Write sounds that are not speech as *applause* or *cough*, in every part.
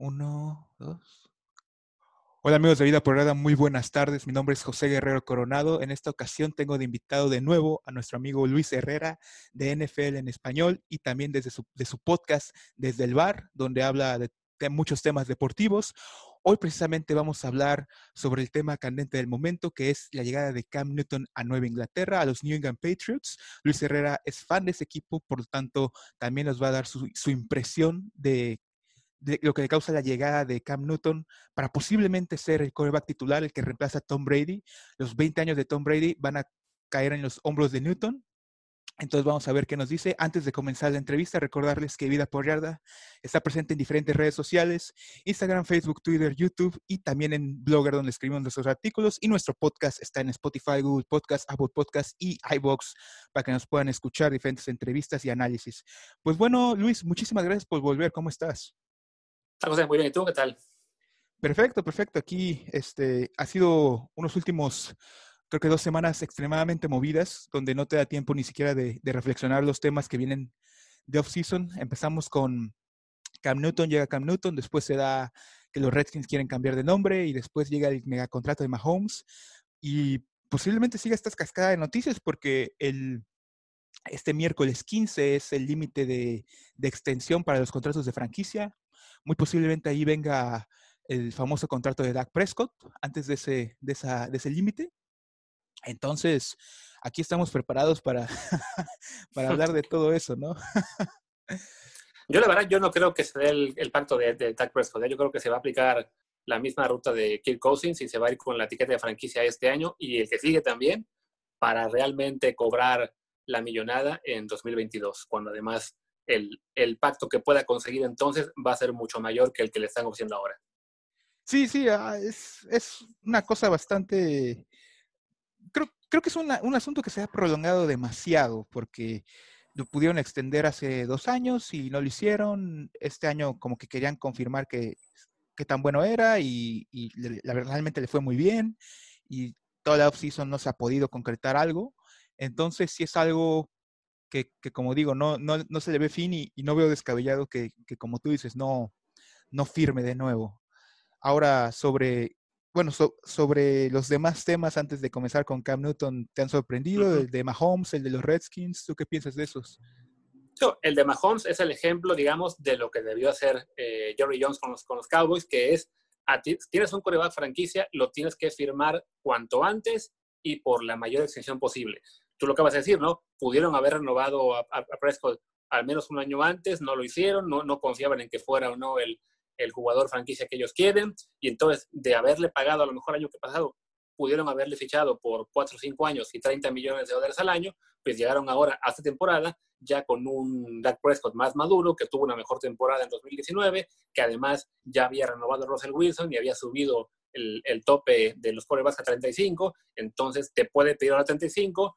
Uno, dos. Hola amigos de Vida Porrada, muy buenas tardes. Mi nombre es José Guerrero Coronado. En esta ocasión tengo de invitado de nuevo a nuestro amigo Luis Herrera de NFL en español y también desde su, de su podcast Desde el Bar, donde habla de, de muchos temas deportivos. Hoy precisamente vamos a hablar sobre el tema candente del momento, que es la llegada de Cam Newton a Nueva Inglaterra, a los New England Patriots. Luis Herrera es fan de ese equipo, por lo tanto, también nos va a dar su, su impresión de de lo que le causa la llegada de Cam Newton para posiblemente ser el quarterback titular, el que reemplaza a Tom Brady. Los 20 años de Tom Brady van a caer en los hombros de Newton. Entonces vamos a ver qué nos dice. Antes de comenzar la entrevista, recordarles que Vida por Yarda está presente en diferentes redes sociales, Instagram, Facebook, Twitter, YouTube y también en Blogger donde escribimos nuestros artículos. Y nuestro podcast está en Spotify, Google Podcast, Apple Podcast y iBox para que nos puedan escuchar diferentes entrevistas y análisis. Pues bueno, Luis, muchísimas gracias por volver. ¿Cómo estás? José, muy bien. ¿Y tú qué tal? Perfecto, perfecto. Aquí este, ha sido unos últimos, creo que dos semanas extremadamente movidas, donde no te da tiempo ni siquiera de, reflexionar los temas que vienen de off-season. Empezamos con Cam Newton, llega Cam Newton, después se da que los Redskins quieren cambiar de nombre y después llega el megacontrato de Mahomes y posiblemente siga esta cascada de noticias porque el, este miércoles 15 es el límite de, de extensión para los contratos de franquicia muy posiblemente ahí venga el famoso contrato de Dak Prescott antes de ese, de de ese límite. Entonces, aquí estamos preparados para, *laughs* para hablar de todo eso, ¿no? *laughs* yo la verdad, yo no creo que se dé el, pacto de, de Dak Prescott. ¿eh? Yo creo que se va a aplicar la misma ruta de Kirk Cousins y se va a ir con la etiqueta de franquicia este año y el que sigue también para realmente cobrar la millonada en 2022, cuando además el, el, pacto que pueda conseguir entonces va a ser mucho mayor que el que le están ofreciendo ahora. Sí, sí, ah, es, es una cosa bastante... Creo, creo que es una, un asunto que se ha prolongado demasiado porque lo pudieron extender hace dos años y no lo hicieron. Este año como que querían confirmar que, que tan bueno era y, y la verdad realmente le fue muy bien y toda la offseason no se ha podido concretar algo. Entonces sí es algo que, que como digo, no, no, no, se le ve fin y, y no veo descabellado que, que, como tú dices, no, no firme de nuevo. Ahora, sobre, bueno, so, sobre los demás temas, antes de comenzar con Cam Newton, ¿te han sorprendido? Uh -huh. El de Mahomes, el de los Redskins, ¿tú qué piensas de esos? el de Mahomes es el ejemplo, digamos, de lo que debió hacer eh, Jerry Jones con los, con los Cowboys, que es, a ti, tienes un coreback franquicia, lo tienes que firmar cuanto antes y por la mayor extensión posible tú lo acabas de decir, ¿no? Pudieron haber renovado a, a, a, Prescott al menos un año antes, no lo hicieron, no, no confiaban en que fuera o no el, el, jugador franquicia que ellos quieren, y entonces de haberle pagado a lo mejor el año que pasado, pudieron haberle fichado por 4 o 5 años y 30 millones de dólares al año, pues llegaron ahora a esta temporada ya con un Dak Prescott más maduro, que tuvo una mejor temporada en 2019, que además ya había renovado a Russell Wilson y había subido el, el tope de los quarterbacks a 35, entonces te puede pedir a 35,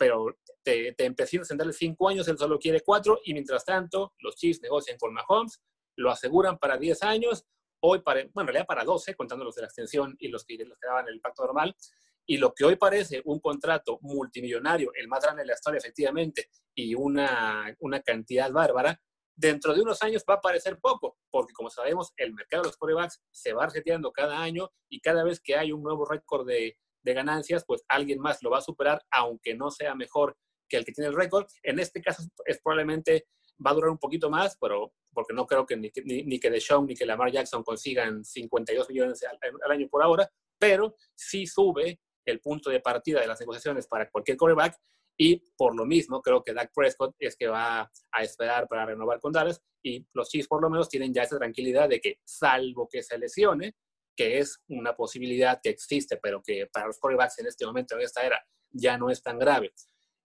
pero te, te empecinas en darle cinco años, él solo quiere cuatro, y mientras tanto, los Chiefs negocian con Mahomes, lo aseguran para 10 años, hoy para, bueno, en realidad para 12, contando los de la extensión y los que, los que daban el pacto normal, y lo que hoy parece un contrato multimillonario, el más grande de la historia efectivamente, y una, una cantidad bárbara, dentro de unos años va a parecer poco, porque como sabemos, el mercado de los corebacks se va reseteando cada año y cada vez que hay un nuevo récord de, de ganancias, pues alguien más lo va a superar, aunque no sea mejor que el que tiene el récord. En este caso es probablemente va a durar un poquito más, pero porque no creo que ni, ni, ni que Deshaun ni que Lamar Jackson consigan 52 millones al, al, año por ahora, pero sí sube el punto de partida de las negociaciones para cualquier quarterback y por lo mismo creo que Dak Prescott es que va a esperar para renovar con Dallas y los Chiefs por lo menos tienen ya esa tranquilidad de que salvo que se lesione, que es una posibilidad que existe, pero que para los quarterbacks en este momento, en esta era, ya no es tan grave,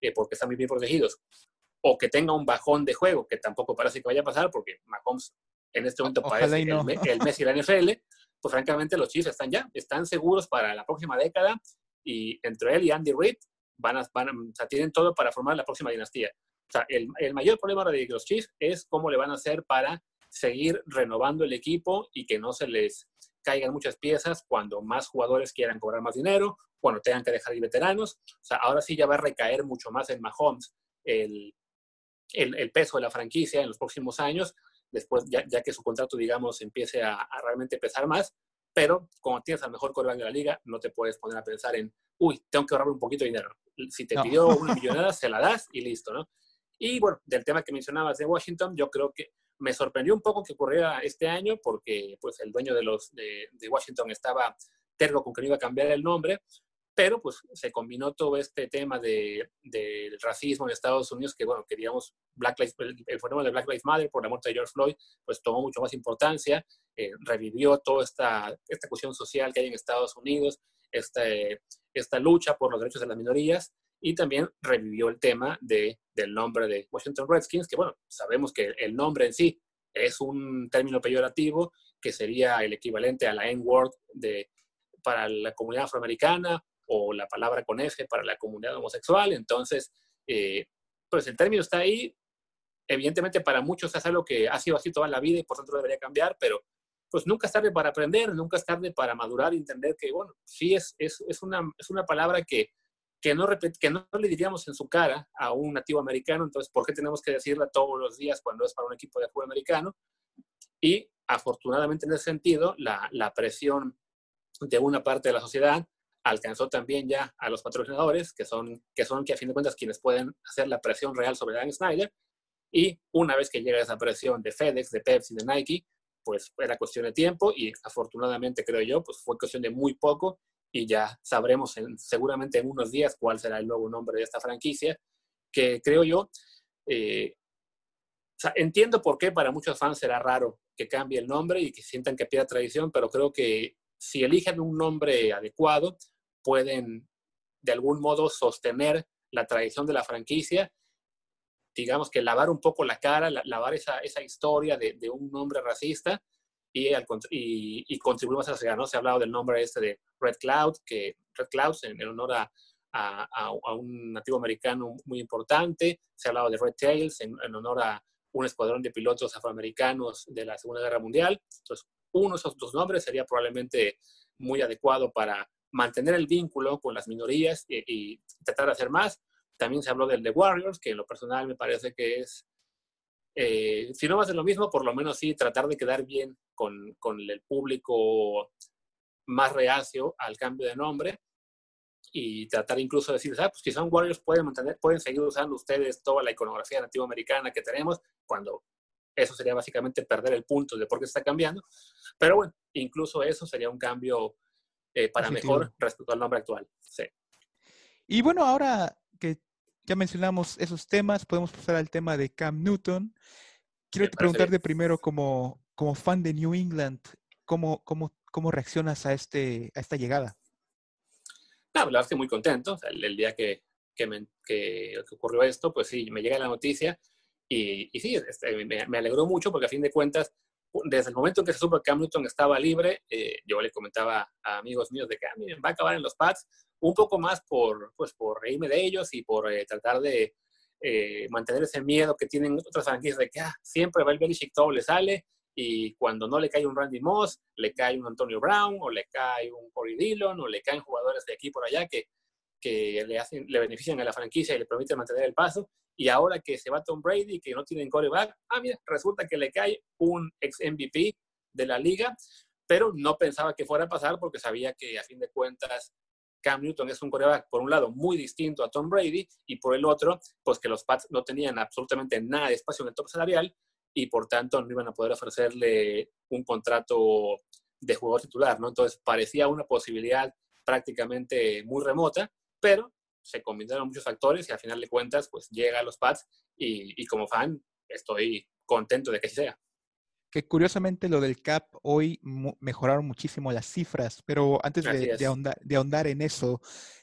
eh, porque están muy bien protegidos, o que tenga un bajón de juego, que tampoco parece que vaya a pasar, porque Mahomes en este momento Ojalá parece no. el, el, Messi de la NFL, pues francamente los Chiefs están ya, están seguros para la próxima década, y entre él y Andy Reid van a, van a, o sea, tienen todo para formar la próxima dinastía. O sea, el, el mayor problema de los Chiefs es cómo le van a hacer para seguir renovando el equipo y que no se les caigan muchas piezas cuando más jugadores quieran cobrar más dinero, cuando tengan que dejar ir veteranos. O sea, ahora sí ya va a recaer mucho más en Mahomes el, el, el peso de la franquicia en los próximos años, después, ya, ya que su contrato, digamos, empiece a, a, realmente pesar más, pero como tienes al mejor coreback de la liga, no te puedes poner a pensar en, uy, tengo que ahorrar un poquito de dinero. Si te no. pidió una *laughs* millonada, se la das y listo, ¿no? Y bueno, del tema que mencionabas de Washington, yo creo que me sorprendió un poco que ocurriera este año porque pues el dueño de, los, de, de Washington estaba terco con que no iba a cambiar el nombre, pero pues se combinó todo este tema del de racismo en Estados Unidos, que bueno, queríamos, Black Lives, el, el, fenómeno de Black Lives Matter por la muerte de George Floyd, pues tomó mucho más importancia, eh, revivió toda esta, esta cuestión social que hay en Estados Unidos, esta, esta lucha por los derechos de las minorías, y también revivió el tema de, del nombre de Washington Redskins, que bueno, sabemos que el nombre en sí es un término peyorativo, que sería el equivalente a la N-word para la comunidad afroamericana o la palabra con F para la comunidad homosexual. Entonces, eh, pues el término está ahí. Evidentemente para muchos es algo que ha sido así toda la vida y por tanto debería cambiar, pero pues nunca es tarde para aprender, nunca es tarde para madurar y entender que, bueno, sí es, es, es, una, es una palabra que, que, no que no le diríamos en su cara a un nativo americano, entonces, ¿por qué tenemos que decirla todos los días cuando es para un equipo de fútbol americano? Y afortunadamente en ese sentido, la, la presión de una parte de la sociedad alcanzó también ya a los patrocinadores, que son, que son que a fin de cuentas quienes pueden hacer la presión real sobre Dan Snyder. Y una vez que llega esa presión de FedEx, de Pepsi, de Nike, pues era cuestión de tiempo y afortunadamente creo yo, pues fue cuestión de muy poco y ya sabremos en, seguramente en unos días cuál será el nuevo nombre de esta franquicia, que creo yo, eh, entiendo por qué para muchos fans será raro que cambie el nombre y que sientan que pierda tradición, pero creo que si eligen un nombre adecuado, pueden de algún modo sostener la tradición de la franquicia, digamos que lavar un poco la cara, lavar esa, esa historia de, un nombre racista y, y, y, contribuir más a la ¿no? Se ha hablado del nombre este de Red Cloud, que Red Cloud en, en honor a, a, a, un nativo americano muy importante, se ha hablado de Red Tails en, en honor a un escuadrón de pilotos afroamericanos de la Segunda Guerra Mundial. Entonces, uno de esos dos nombres sería probablemente muy adecuado para mantener el vínculo con las minorías y, y, tratar de hacer más. También se habló del The Warriors, que en lo personal me parece que es, eh, si no más de lo mismo, por lo menos sí tratar de quedar bien con, con el público más reacio al cambio de nombre y tratar incluso de decir, ah, pues si son Warriors pueden mantener, pueden seguir usando ustedes toda la iconografía nativa americana que tenemos, cuando eso sería básicamente perder el punto de por qué está cambiando. Pero bueno, incluso eso sería un cambio eh, para mejor respecto al nombre actual. Sí. Y bueno, ahora que ya mencionamos esos temas, podemos pasar al tema de Cam Newton. Quiero te preguntarte primero, como, como fan de New England, ¿cómo, cómo, cómo reaccionas a, este, a esta llegada? No, la verdad es que muy contento. O sea, el, el, día que, que, me, que, que, ocurrió esto, pues sí, me llega la noticia y, y sí, este, me, me, alegró mucho porque a fin de cuentas desde el momento en que se supo que Cam Newton estaba libre, eh, yo le comentaba a amigos míos de que ah, va a acabar en los Pats, un poco más por, pues, por reírme de ellos y por eh, tratar de eh, mantener ese miedo que tienen otras franquicias de que ah, siempre va el Belichick, todo le sale, y cuando no le cae un Randy Moss, le cae un Antonio Brown, o le cae un Corey Dillon, o le caen jugadores de aquí por allá que, que le, hacen, le benefician a la franquicia y le permiten mantener el paso. Y ahora que se va Tom Brady, que no tienen coreback, ah, mira, resulta que le cae un ex MVP de la liga, pero no pensaba que fuera a pasar porque sabía que a fin de cuentas Cam Newton es un coreback, por un lado, muy distinto a Tom Brady, y por el otro, pues que los Pats no tenían absolutamente nada de espacio en el top salarial y por tanto no iban a poder ofrecerle un contrato de jugador titular, ¿no? Entonces parecía una posibilidad prácticamente muy remota, pero se combinaron muchos factores y al final de cuentas, pues llega a los Pats y, y como fan estoy contento de que así sea. Que curiosamente lo del CAP hoy mejoraron muchísimo las cifras, pero antes de, de, ahondar, de, ahondar, en eso,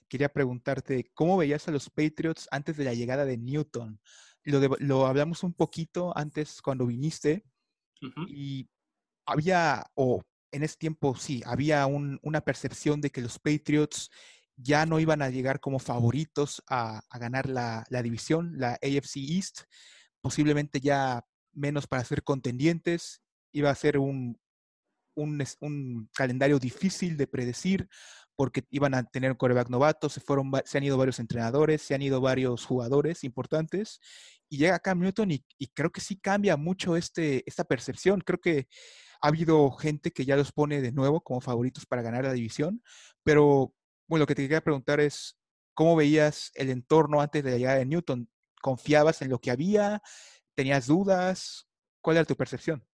quería preguntarte, ¿cómo veías a los Patriots antes de la llegada de Newton? Lo, de, lo hablamos un poquito antes cuando viniste uh -huh. y había, o oh, en ese tiempo sí, había un, una percepción de que los Patriots ya no iban a llegar como favoritos a, ganar la, división, la AFC East, posiblemente ya menos para ser contendientes, iba a ser un, un, calendario difícil de predecir porque iban a tener coreback novato, se, fueron, se han ido varios entrenadores, se han ido varios jugadores importantes, y llega Cam Newton y, creo que sí cambia mucho este, esta percepción. Creo que ha habido gente que ya los pone de nuevo como favoritos para ganar la división, pero bueno, lo que te quería preguntar es, ¿cómo veías el entorno antes de la llegada de Newton? ¿Confiabas en lo que había? ¿Tenías dudas? ¿Cuál era tu percepción?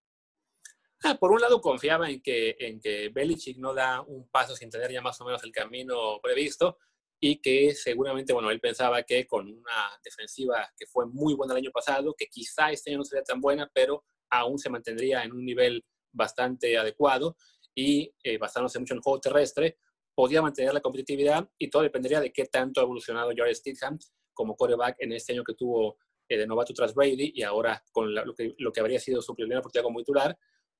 Ah, por un lado confiaba en que, en que Belichick no da un paso sin tener ya más o menos el camino previsto y que seguramente, bueno, él pensaba que con una defensiva que fue muy buena el año pasado, que quizá este año no sería tan buena, pero aún se mantendría en un nivel bastante adecuado y eh, basándose mucho en el juego terrestre, podía mantener la competitividad y todo dependería de qué tanto ha evolucionado Jared Stidham como coreback en este año que tuvo eh, de novato tras Brady y ahora con lo, que, habría sido su primera oportunidad como titular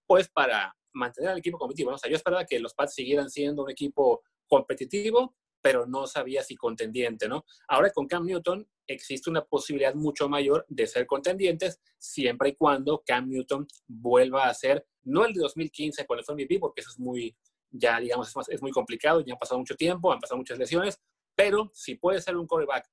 pues para mantener al equipo competitivo. O sea, yo esperaba que los Pats siguieran siendo un equipo competitivo, pero no sabía si contendiente, ¿no? Ahora con Cam Newton existe una posibilidad mucho mayor de ser contendientes siempre y cuando Cam Newton vuelva a ser, no el de 2015 cuando fue MVP, porque eso es muy, ya digamos, es, muy complicado, ya ha pasado mucho tiempo, han pasado muchas lesiones, pero si puede ser un quarterback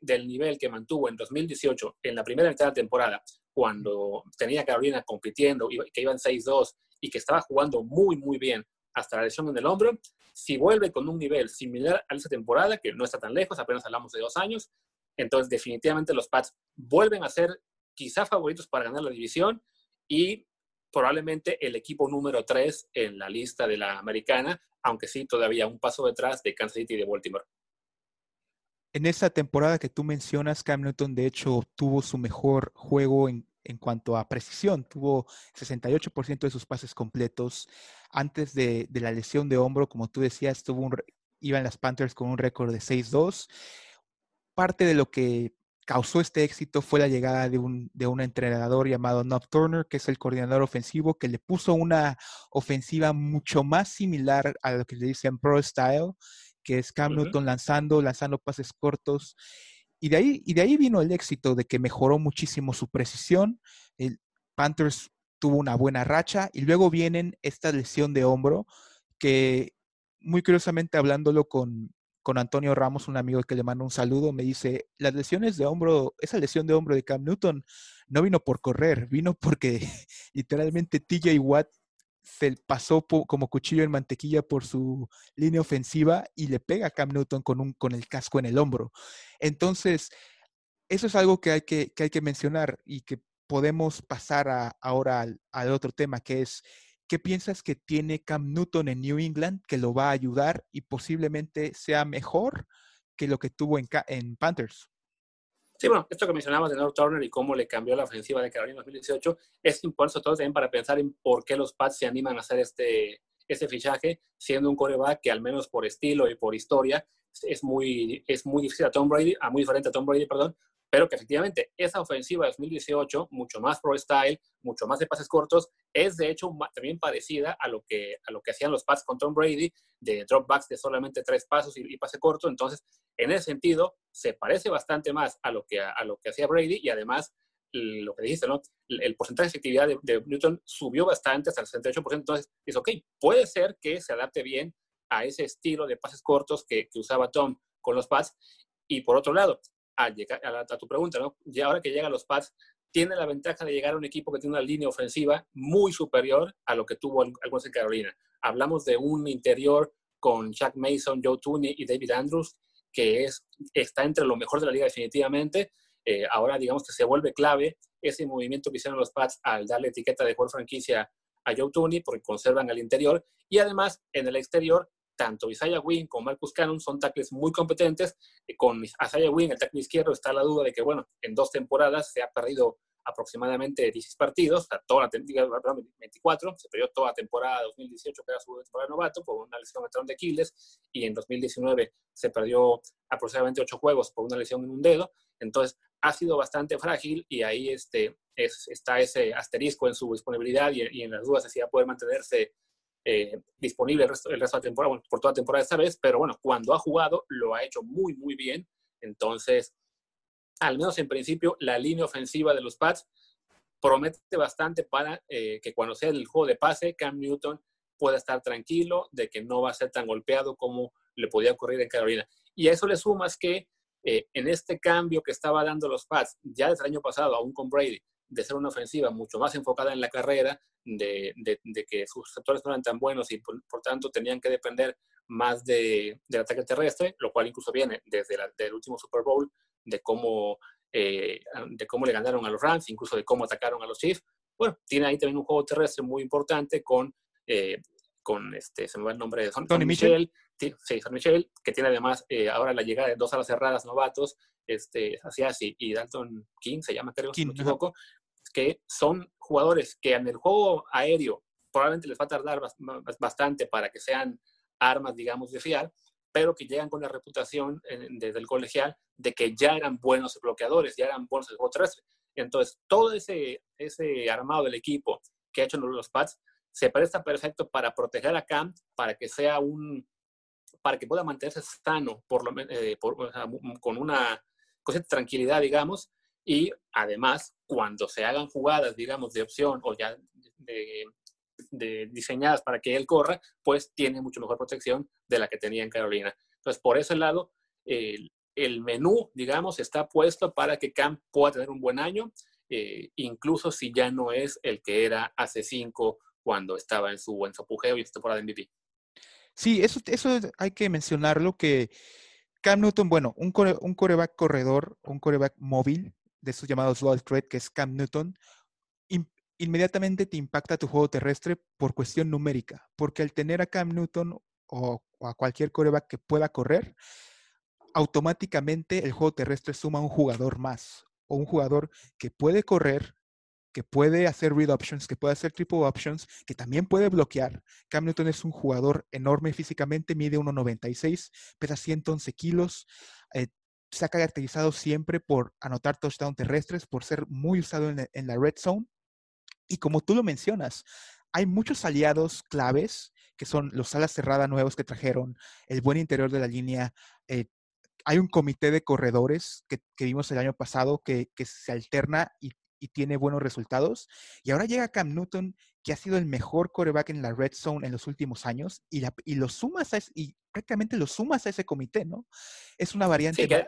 del nivel que mantuvo en 2018 en la primera mitad de la temporada, cuando tenía Carolina compitiendo, que iban 6-2 y que estaba jugando muy, muy bien hasta la lesión en el hombro, si vuelve con un nivel similar a esa temporada, que no está tan lejos, apenas hablamos de dos años, entonces definitivamente los Pats vuelven a ser quizá favoritos para ganar la división y probablemente el equipo número 3 en la lista de la americana, aunque sí todavía un paso detrás de Kansas City y de Baltimore en esa temporada que tú mencionas, Cam Newton de hecho tuvo su mejor juego en, cuanto a precisión, tuvo 68% de sus pases completos. Antes de, la lesión de hombro, como tú decías, tuvo iban las Panthers con un récord de 6-2. Parte de lo que causó este éxito fue la llegada de un, de un entrenador llamado Nob Turner, que es el coordinador ofensivo, que le puso una ofensiva mucho más similar a lo que le dicen Pro Style que es Cam Newton lanzando, lanzando pases cortos. Y de, ahí, y de ahí vino el éxito de que mejoró muchísimo su precisión. El Panthers tuvo una buena racha y luego vienen esta lesión de hombro que muy curiosamente hablándolo con, con Antonio Ramos, un amigo que le manda un saludo, me dice, las lesiones de hombro, esa lesión de hombro de Cam Newton no vino por correr, vino porque *laughs* literalmente TJ Watt se pasó como cuchillo en mantequilla por su línea ofensiva y le pega a Cam Newton con, un, con el casco en el hombro. Entonces, eso es algo que hay que, hay que mencionar y que podemos pasar ahora al, otro tema, que es, ¿qué piensas que tiene Cam Newton en New England que lo va a ayudar y posiblemente sea mejor que lo que tuvo en, Panthers? Sí, bueno, esto que mencionabas de North Turner y cómo le cambió la ofensiva de Carolina en 2018 es importante todo también para pensar en por qué los Pats se animan a hacer este, este fichaje, siendo un coreback que al menos por estilo y por historia es muy, es muy difícil a Tom Brady, a muy diferente a Tom Brady, perdón, pero que efectivamente esa ofensiva de 2018, mucho más pro style, mucho más de pases cortos, es de hecho también parecida a lo que, a lo que hacían los Pats con Tom Brady, de dropbacks de solamente tres pasos y, pase corto. Entonces, en ese sentido, se parece bastante más a lo que, a lo que hacía Brady y además lo que dijiste, ¿no? El, porcentaje de efectividad de, Newton subió bastante hasta el 68%, entonces es ok, puede ser que se adapte bien a ese estilo de pases cortos que, que usaba Tom con los Pats. Y por otro lado, a, tu pregunta, ¿no? Y ahora que llegan los Pats, tiene la ventaja de llegar a un equipo que tiene una línea ofensiva muy superior a lo que tuvo algunos en Carolina. Hablamos de un interior con Jack Mason, Joe Tooney y David Andrews, que es, está entre lo mejor de la liga definitivamente. Eh, ahora digamos que se vuelve clave ese movimiento que hicieron los Pats al darle etiqueta de jugador franquicia a Joe Tooney porque conservan al interior y además en el exterior tanto Isaiah Wynn como Marcus Cannon son tackles muy competentes. Eh, con Isaiah Wynn, el tackle izquierdo, está la duda de que, bueno, en dos temporadas se ha perdido aproximadamente 16 partidos, toda la temporada, 24, se perdió toda la temporada 2018, que era su temporada de novato, por una lesión en de Aquiles, y en 2019 se perdió aproximadamente 8 juegos por una lesión en un dedo, entonces ha sido bastante frágil y ahí este, está ese asterisco en su disponibilidad y, y en las dudas de si va a poder mantenerse eh, disponible el resto, de la temporada, bueno, por toda la temporada esta vez, pero bueno, cuando ha jugado lo ha hecho muy, muy bien. Entonces, al menos en principio, la línea ofensiva de los Pats promete bastante para eh, que cuando sea el juego de pase, Cam Newton pueda estar tranquilo de que no va a ser tan golpeado como le podía ocurrir en Carolina. Y a eso le sumas que eh, en este cambio que estaba dando los Pats ya desde el año pasado, aún con Brady, de ser una ofensiva mucho más enfocada en la carrera, de, que sus receptores no eran tan buenos y por, tanto tenían que depender más de, del ataque terrestre, lo cual incluso viene desde el último Super Bowl, de cómo, eh, de cómo le ganaron a los Rams, incluso de cómo atacaron a los Chiefs. Bueno, tiene ahí también un juego terrestre muy importante con, eh, con este, se me va el nombre de Tony Michel, sí, San Michel, que tiene además eh, ahora la llegada de dos alas cerradas novatos, este, Asiasi y Dalton King, se llama creo, si no me equivoco, que son jugadores que en el juego aéreo probablemente les va a tardar bastante para que sean armas, digamos, de fiar, pero que llegan con la reputación desde el colegial de que ya eran buenos bloqueadores, ya eran buenos en el juego terrestre. Entonces, todo ese, ese armado del equipo que ha hecho los Pats se presta perfecto para proteger a Cam, para que sea un, para que pueda mantenerse sano, por lo, eh, con una cosa de tranquilidad, digamos, y además, cuando se hagan jugadas, digamos, de opción o ya diseñadas para que él corra, pues tiene mucho mejor protección de la que tenía en Carolina. Entonces, por ese lado, el, menú, digamos, está puesto para que Cam pueda tener un buen año, eh, incluso si ya no es el que era hace cinco cuando estaba en su buen apogeo y esta temporada de MVP. Sí, eso, eso hay que mencionarlo que Cam Newton, bueno, un, un coreback corredor, un coreback móvil, de esos llamados low threat, que es Cam Newton, inmediatamente te impacta tu juego terrestre por cuestión numérica, porque al tener a Cam Newton o, a cualquier coreback que pueda correr, automáticamente el juego terrestre suma un jugador más o un jugador que puede correr, que puede hacer read options, que puede hacer triple options, que también puede bloquear. Cam Newton es un jugador enorme físicamente, mide 1,96, pesa 111 kilos, eh, se ha caracterizado siempre por anotar touchdowns terrestres, por ser muy usado en, la red zone. Y como tú lo mencionas, hay muchos aliados claves que son los alas cerradas nuevos que trajeron, el buen interior de la línea. Eh, hay un comité de corredores que, vimos el año pasado que, se alterna y tiene buenos resultados. Y ahora llega Cam Newton, que ha sido el mejor coreback en la red zone en los últimos años, y lo sumas a y prácticamente lo sumas a ese comité, ¿no? Es una variante sí, que,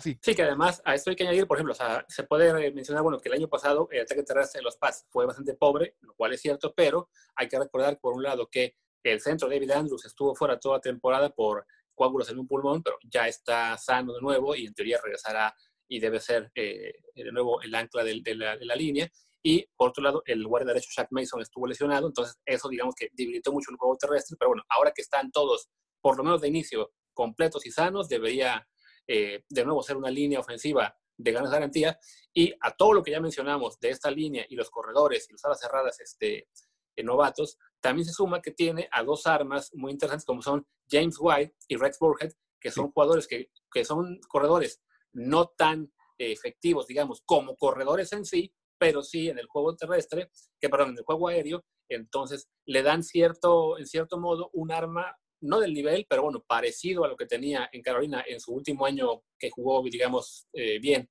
sí. sí. que además a esto hay que añadir, por ejemplo, o sea, se puede mencionar, bueno, que el año pasado el ataque terrestre de los Pats fue bastante pobre, lo cual es cierto, pero hay que recordar, por un lado, que el centro David Andrews estuvo fuera toda temporada por coágulos en un pulmón, pero ya está sano de nuevo y en teoría regresará y debe ser eh, de nuevo el ancla de, la, línea. Y por otro lado, el guardia derecho Shaq Mason estuvo lesionado, entonces eso digamos que debilitó mucho el juego terrestre, pero bueno, ahora que están todos, por lo menos de inicio, completos y sanos, debería eh, de nuevo ser una línea ofensiva de grandes garantías. Y a todo lo que ya mencionamos de esta línea y los corredores y las alas cerradas este, eh, novatos, también se suma que tiene a dos armas muy interesantes como son James White y Rex Burhead, que son jugadores que, que son corredores no tan efectivos, digamos, como corredores en sí, pero sí en el juego terrestre, que perdón, en el juego aéreo, entonces le dan cierto, en cierto modo, un arma, no del nivel, pero bueno, parecido a lo que tenía en Carolina en su último año que jugó, digamos, eh, bien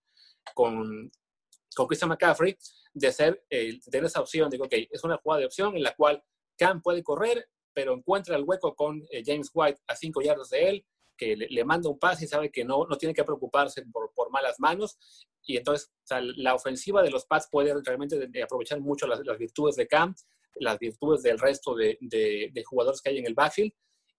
con, con Christian McCaffrey, de ser, eh, tener esa opción, digo, ok, es una jugada de opción en la cual Cam puede correr, pero encuentra el hueco con eh, James White a cinco yardas de él, que le, manda un pase y sabe que no, no tiene que preocuparse por, por malas manos. Y entonces la ofensiva de los Pats puede realmente aprovechar mucho las, virtudes de Cam, las virtudes del resto de, de, jugadores que hay en el backfield.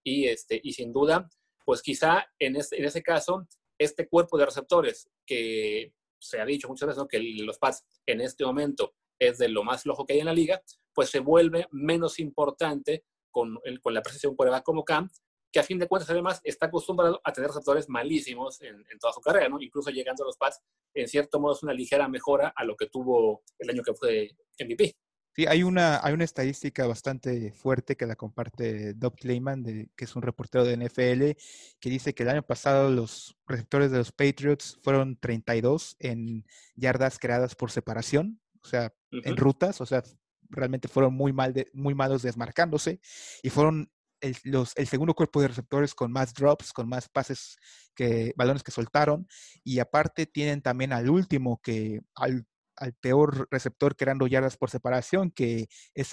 Y, este, y sin duda, pues quizá en, este, en ese caso, este cuerpo de receptores que se ha dicho muchas veces que los Pats en este momento es de lo más flojo que hay en la liga, pues se vuelve menos importante con, el, con la presencia de un quarterback como Cam, que a fin de cuentas además está acostumbrado a tener receptores malísimos en, toda su carrera, ¿no? Incluso llegando a los Pats, en cierto modo es una ligera mejora a lo que tuvo el año que fue MVP. Sí, hay una, hay una estadística bastante fuerte que la comparte Doug Clayman, de, que es un reportero de NFL, que dice que el año pasado los receptores de los Patriots fueron 32 en yardas creadas por separación, o sea, en rutas, o sea, realmente fueron muy, mal muy malos desmarcándose y fueron el, los, el segundo cuerpo de receptores con más drops, con más pases que balones que soltaron. Y aparte tienen también al último, que al, al peor receptor que eran yardas por separación, que es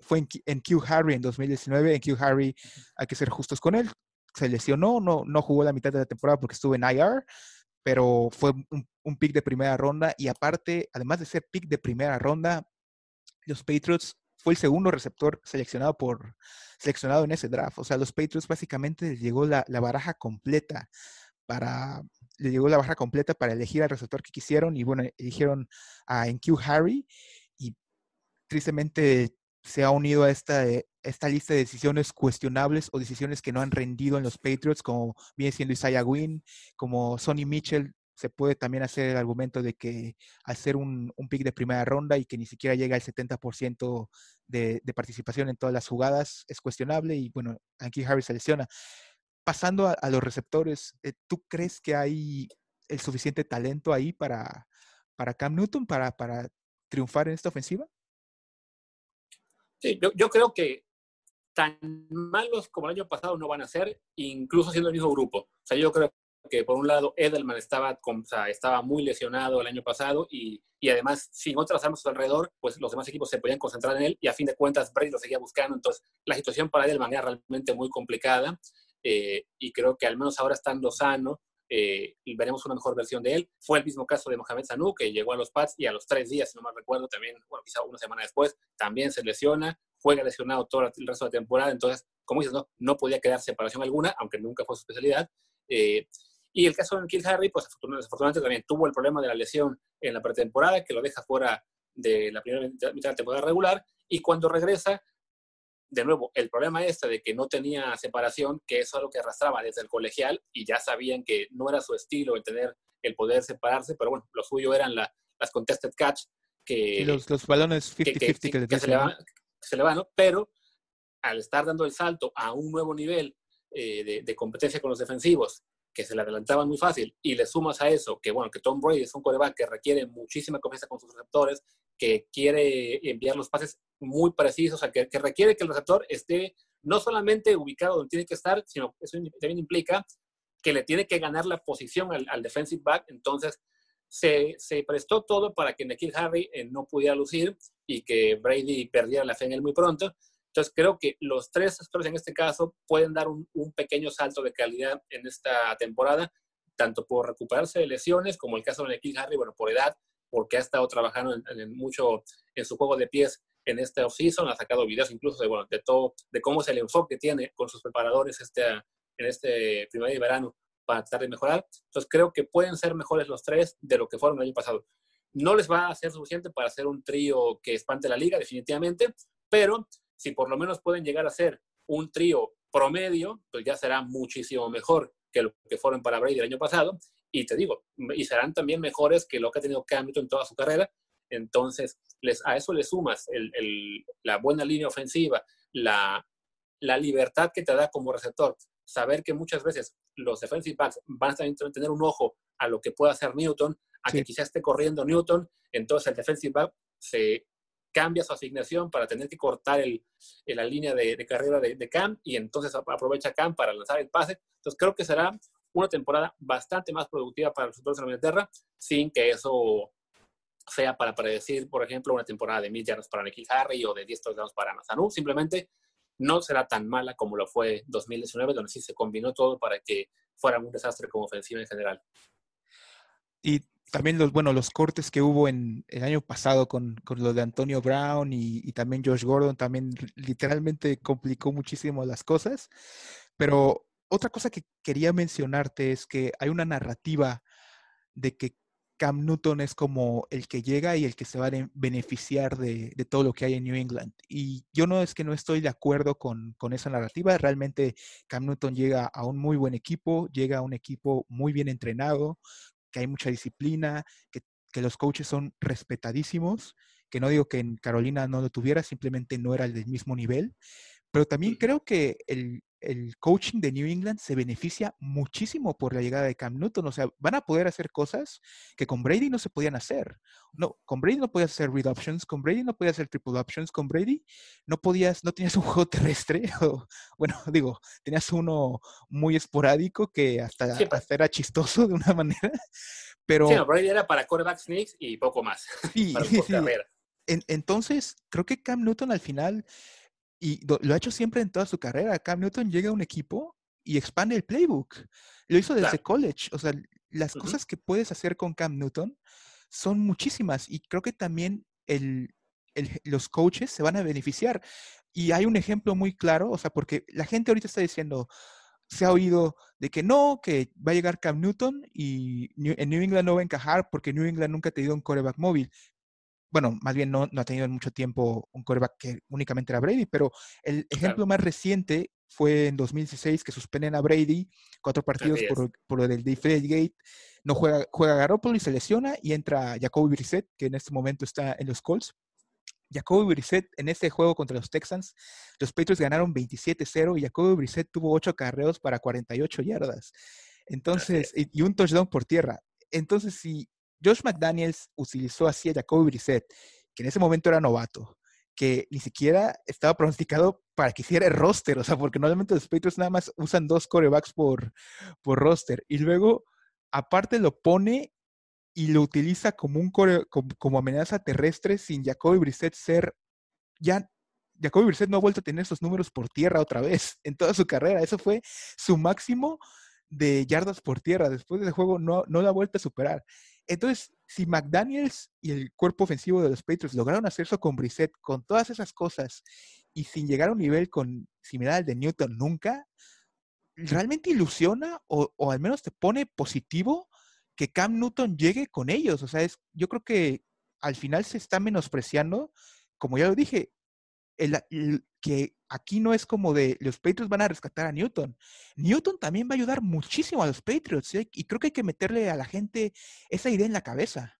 fue en, Q Harry en 2019. En Q Harry hay que ser justos con él. Se lesionó, no, no jugó la mitad de la temporada porque estuvo en IR, pero fue un, un pick de primera ronda. Y aparte, además de ser pick de primera ronda, los Patriots fue el segundo receptor seleccionado por seleccionado en ese draft. O sea, los Patriots básicamente les llegó la, la baraja completa para le llegó la baraja completa para elegir al receptor que quisieron y bueno, eligieron a NQ Harry y tristemente se ha unido a esta, esta lista de decisiones cuestionables o decisiones que no han rendido en los Patriots, como viene siendo Isaiah Wynn, como Sonny Mitchell, se puede también hacer el argumento de que hacer un, un pick de primera ronda y que ni siquiera llega al 70% de, de, participación en todas las jugadas es cuestionable y bueno, aquí Harry se lesiona. Pasando a, los receptores, eh, ¿tú crees que hay el suficiente talento ahí para, para Cam Newton para, para triunfar en esta ofensiva? Sí, yo, yo creo que tan malos como el año pasado no van a ser, incluso siendo el mismo grupo. O sea, yo creo que por un lado Edelman estaba, o sea, estaba muy lesionado el año pasado y, y, además sin otras armas a alrededor, pues los demás equipos se podían concentrar en él y a fin de cuentas Brady lo seguía buscando. Entonces la situación para Edelman era realmente muy complicada eh, y creo que al menos ahora estando sano eh, veremos una mejor versión de él. Fue el mismo caso de Mohamed Sanu, que llegó a los Pats y a los tres días, si no mal recuerdo, también, bueno, quizá una semana después, también se lesiona, juega lesionado todo el resto de la temporada, entonces, como dices, no, no podía quedar separación alguna, aunque nunca fue su especialidad. Eh, y el caso de Kill Harry, pues desafortunadamente también tuvo el problema de la lesión en la pretemporada, que lo deja fuera de la primera mitad de temporada regular, y cuando regresa, de nuevo, el problema este de que no tenía separación, que es algo que arrastraba desde el colegial, y ya sabían que no era su estilo el tener el poder separarse, pero bueno, lo suyo eran la, las contested catch, que... los, los balones 50-50 que, que, se, le van, se le van, pero al estar dando el salto a un nuevo nivel eh, de, de, competencia con los defensivos que se le adelantaban muy fácil, y le sumas a eso que, bueno, que Tom Brady es un coreback que requiere muchísima confianza con sus receptores, que quiere enviar los pases muy precisos, o sea, que, requiere que el receptor esté no solamente ubicado donde tiene que estar, sino eso también implica que le tiene que ganar la posición al, al defensive back, entonces se, se, prestó todo para que Nikhil Harry eh, no pudiera lucir y que Brady perdiera la fe en él muy pronto. Entonces creo que los tres actores en este caso pueden dar un, un, pequeño salto de calidad en esta temporada, tanto por recuperarse de lesiones, como el caso de Nikhil Harry, bueno, por edad, porque ha estado trabajando en, en mucho en su juego de pies en este offseason, ha sacado videos incluso de, bueno, de todo, de cómo es el enfoque que tiene con sus preparadores este, en este primer y verano para tratar de mejorar. Entonces creo que pueden ser mejores los tres de lo que fueron el año pasado. No les va a ser suficiente para hacer un trío que espante la liga, definitivamente, pero si por lo menos pueden llegar a ser un trío promedio, pues ya será muchísimo mejor que lo que fueron para Brady el año pasado. Y te digo, y serán también mejores que lo que ha tenido Cam en toda su carrera. Entonces, les, a eso le sumas el, el, la buena línea ofensiva, la, la libertad que te da como receptor, saber que muchas veces los defensive backs van a tener un ojo a lo que pueda hacer Newton, a sí. que quizás esté corriendo Newton, entonces el defensive back se cambia su asignación para tener que cortar el, la línea de, carrera de, de, Cam y entonces aprovecha Cam para lanzar el pase. Entonces creo que será una temporada bastante más productiva para los receptores de Inglaterra sin que eso sea para predecir, por ejemplo, una temporada de mil yardas para Nikhil Harry o de 10 touchdowns para Mazanu. Simplemente no será tan mala como lo fue 2019, donde sí se combinó todo para que fuera un desastre como ofensiva en general. Y también los, bueno, los cortes que hubo en el año pasado con, con lo de Antonio Brown y, y, también Josh Gordon también literalmente complicó muchísimo las cosas. Pero otra cosa que quería mencionarte es que hay una narrativa de que Cam Newton es como el que llega y el que se va a beneficiar de, de, todo lo que hay en New England. Y yo no es que no estoy de acuerdo con, con, esa narrativa. Realmente Cam Newton llega a un muy buen equipo, llega a un equipo muy bien entrenado, que hay mucha disciplina, que, que los coaches son respetadísimos, que no digo que en Carolina no lo tuviera, simplemente no era el del mismo nivel. Pero también creo que el, el coaching de New England se beneficia muchísimo por la llegada de Cam Newton. O sea, van a poder hacer cosas que con Brady no se podían hacer. No, con Brady no podías hacer read options, con Brady no podías hacer triple options, con Brady no podías, no tenías un *laughs* juego terrestre. O, bueno, *laughs* digo, tenías uno muy esporádico que hasta, sí, hasta era chistoso de una *laughs* manera. Pero, sí, no, Brady era para quarterback sneaks y poco más. Sí, para sí, sí. entonces, creo que Cam Newton al final, y lo, ha hecho siempre en toda su carrera, Cam Newton llega a un equipo y expande el playbook. Lo hizo desde college. O sea, las cosas que puedes hacer con Cam Newton son muchísimas y creo que también el, los coaches se van a beneficiar. Y hay un ejemplo muy claro, o sea, porque la gente ahorita está diciendo, se ha oído de que no, que va a llegar Cam Newton y en New England no va a encajar porque New England nunca ha tenido un coreback móvil. Bueno, más bien no, no ha tenido en mucho tiempo un coreback que únicamente era Brady, pero el ejemplo más reciente fue en 2016 que suspenden a Brady, cuatro partidos por, por, lo del Gate, no juega, juega Garoppolo y se lesiona y entra Jacoby Brissett, que en este momento está en los Colts. Jacoby Brissett en este juego contra los Texans, los Patriots ganaron 27-0 y Jacoby Brissett tuvo 8 carreos para 48 yardas. Entonces, y, un touchdown por tierra. Entonces, si Josh McDaniels utilizó así a Jacoby Brissett, que en ese momento era novato, que ni siquiera estaba pronosticado para que hiciera el roster, o sea, porque normalmente los Patriots nada más usan dos corebacks por, por roster, y luego aparte lo pone y lo utiliza como, un como, amenaza terrestre sin Jacoby Brissett ser ya Jacoby Brissett no ha vuelto a tener esos números por tierra otra vez *laughs* en toda su carrera. Eso fue su máximo de yardas por tierra. Después del juego no, no ha vuelto a superar. Entonces, si McDaniels y el cuerpo ofensivo de los Patriots lograron hacer eso con Brissett, con todas esas cosas, y sin llegar a un nivel con, similar al de Newton nunca, realmente ilusiona o, o al menos te pone positivo que Cam Newton llegue con ellos. O sea, es, yo creo que al final se está menospreciando, como ya lo dije, el, que aquí no es como de los Patriots van a rescatar a Newton. Newton también va a ayudar muchísimo a los Patriots ¿eh? y creo que hay que meterle a la gente esa idea en la cabeza.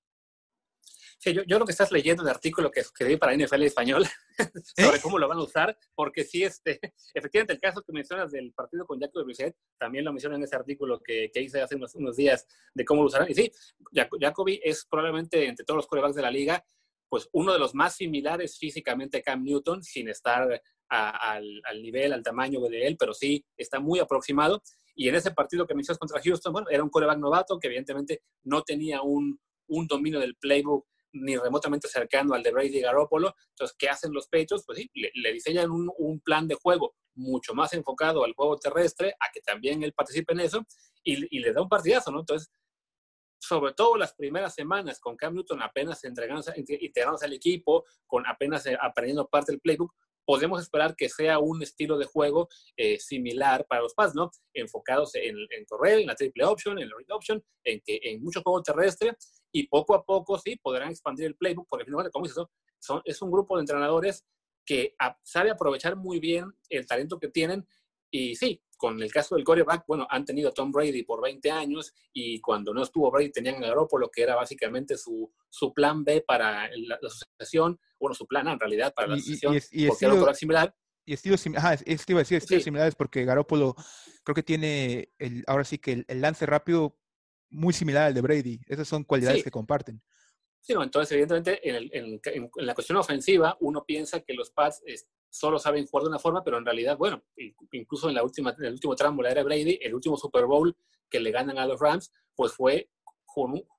Sí, yo, yo lo que estás leyendo el artículo que escribí para NFL Español *laughs* sobre ¿Eh? cómo lo van a usar, porque sí, este, *laughs* efectivamente, el caso que mencionas del partido con Jacoby Brissett, también lo mencionan en ese artículo que, que hice hace unos, unos, días de cómo lo usarán. Y sí, Jacoby es probablemente entre todos los corebacks de la liga, pues uno de los más similares físicamente a Cam Newton, sin estar al, nivel, al tamaño de él, pero sí está muy aproximado. Y en ese partido que mencionas contra Houston, bueno, era un coreback novato que evidentemente no tenía un, dominio del playbook ni remotamente cercano al de Brady Garoppolo. Entonces, ¿qué hacen los Patriots? Pues sí, le, diseñan un, un, plan de juego mucho más enfocado al juego terrestre, a que también él participe en eso, y, y le da un partidazo, ¿no? Entonces, sobre todo las primeras semanas, con Cam Newton apenas integrándose al equipo, con apenas eh, aprendiendo parte del playbook, podemos esperar que sea un estilo de juego eh, similar para los Pats, ¿no? Enfocados en, en, correr, en la triple option, en la read option, en, que, en mucho juego terrestre, y poco a poco sí podrán expandir el playbook, porque finalmente, como dices, son, es un grupo de entrenadores que sabe aprovechar muy bien el talento que tienen y sí, con el caso del coreback, bueno, han tenido a Tom Brady por 20 años y cuando no estuvo Brady tenían a Garoppolo, que era básicamente su, su plan B para la, sucesión, bueno, su plan A en realidad para la sucesión, y, y, porque estilo, era similar. Y estilos, ajá, es, iba a decir, estilos similares porque Garoppolo creo que tiene, el, ahora sí que el, lance rápido muy similar al de Brady. Esas son cualidades que comparten. Sí, no, entonces evidentemente en, en, en, la cuestión ofensiva uno piensa que los Pats solo saben jugar de una forma, pero en realidad, bueno, incluso en, la última, en el último tramo, la era Brady, el último Super Bowl que le ganan a los Rams, pues fue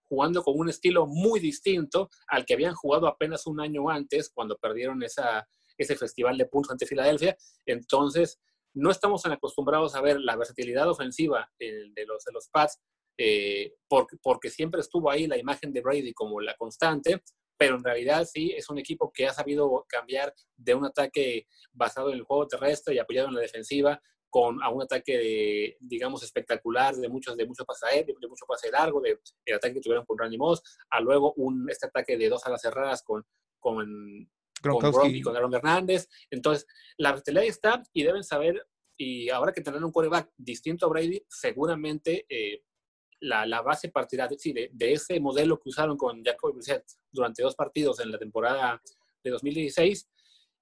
jugando con un estilo muy distinto al que habían jugado apenas un año antes, cuando perdieron esa, ese festival de puntos ante Filadelfia. Entonces, no estamos tan acostumbrados a ver la versatilidad ofensiva de, los, de los Pats, eh, porque, porque siempre estuvo ahí la imagen de Brady como la constante, pero en realidad sí es un equipo que ha sabido cambiar de un ataque basado en el juego terrestre y apoyado en la defensiva con a un ataque, digamos, espectacular, de muchos, de mucho pase de, mucho pase largo, de, el ataque que tuvieron con Randy Moss, a luego un, este ataque de dos alas cerradas con, con, con y con Aaron Hernández. Entonces, la versatilidad está y deben saber, y ahora que tendrán un quarterback distinto a Brady, seguramente eh, la, base partidaria de, de, ese modelo que usaron con Jacob Brissett durante dos partidos en la temporada de 2016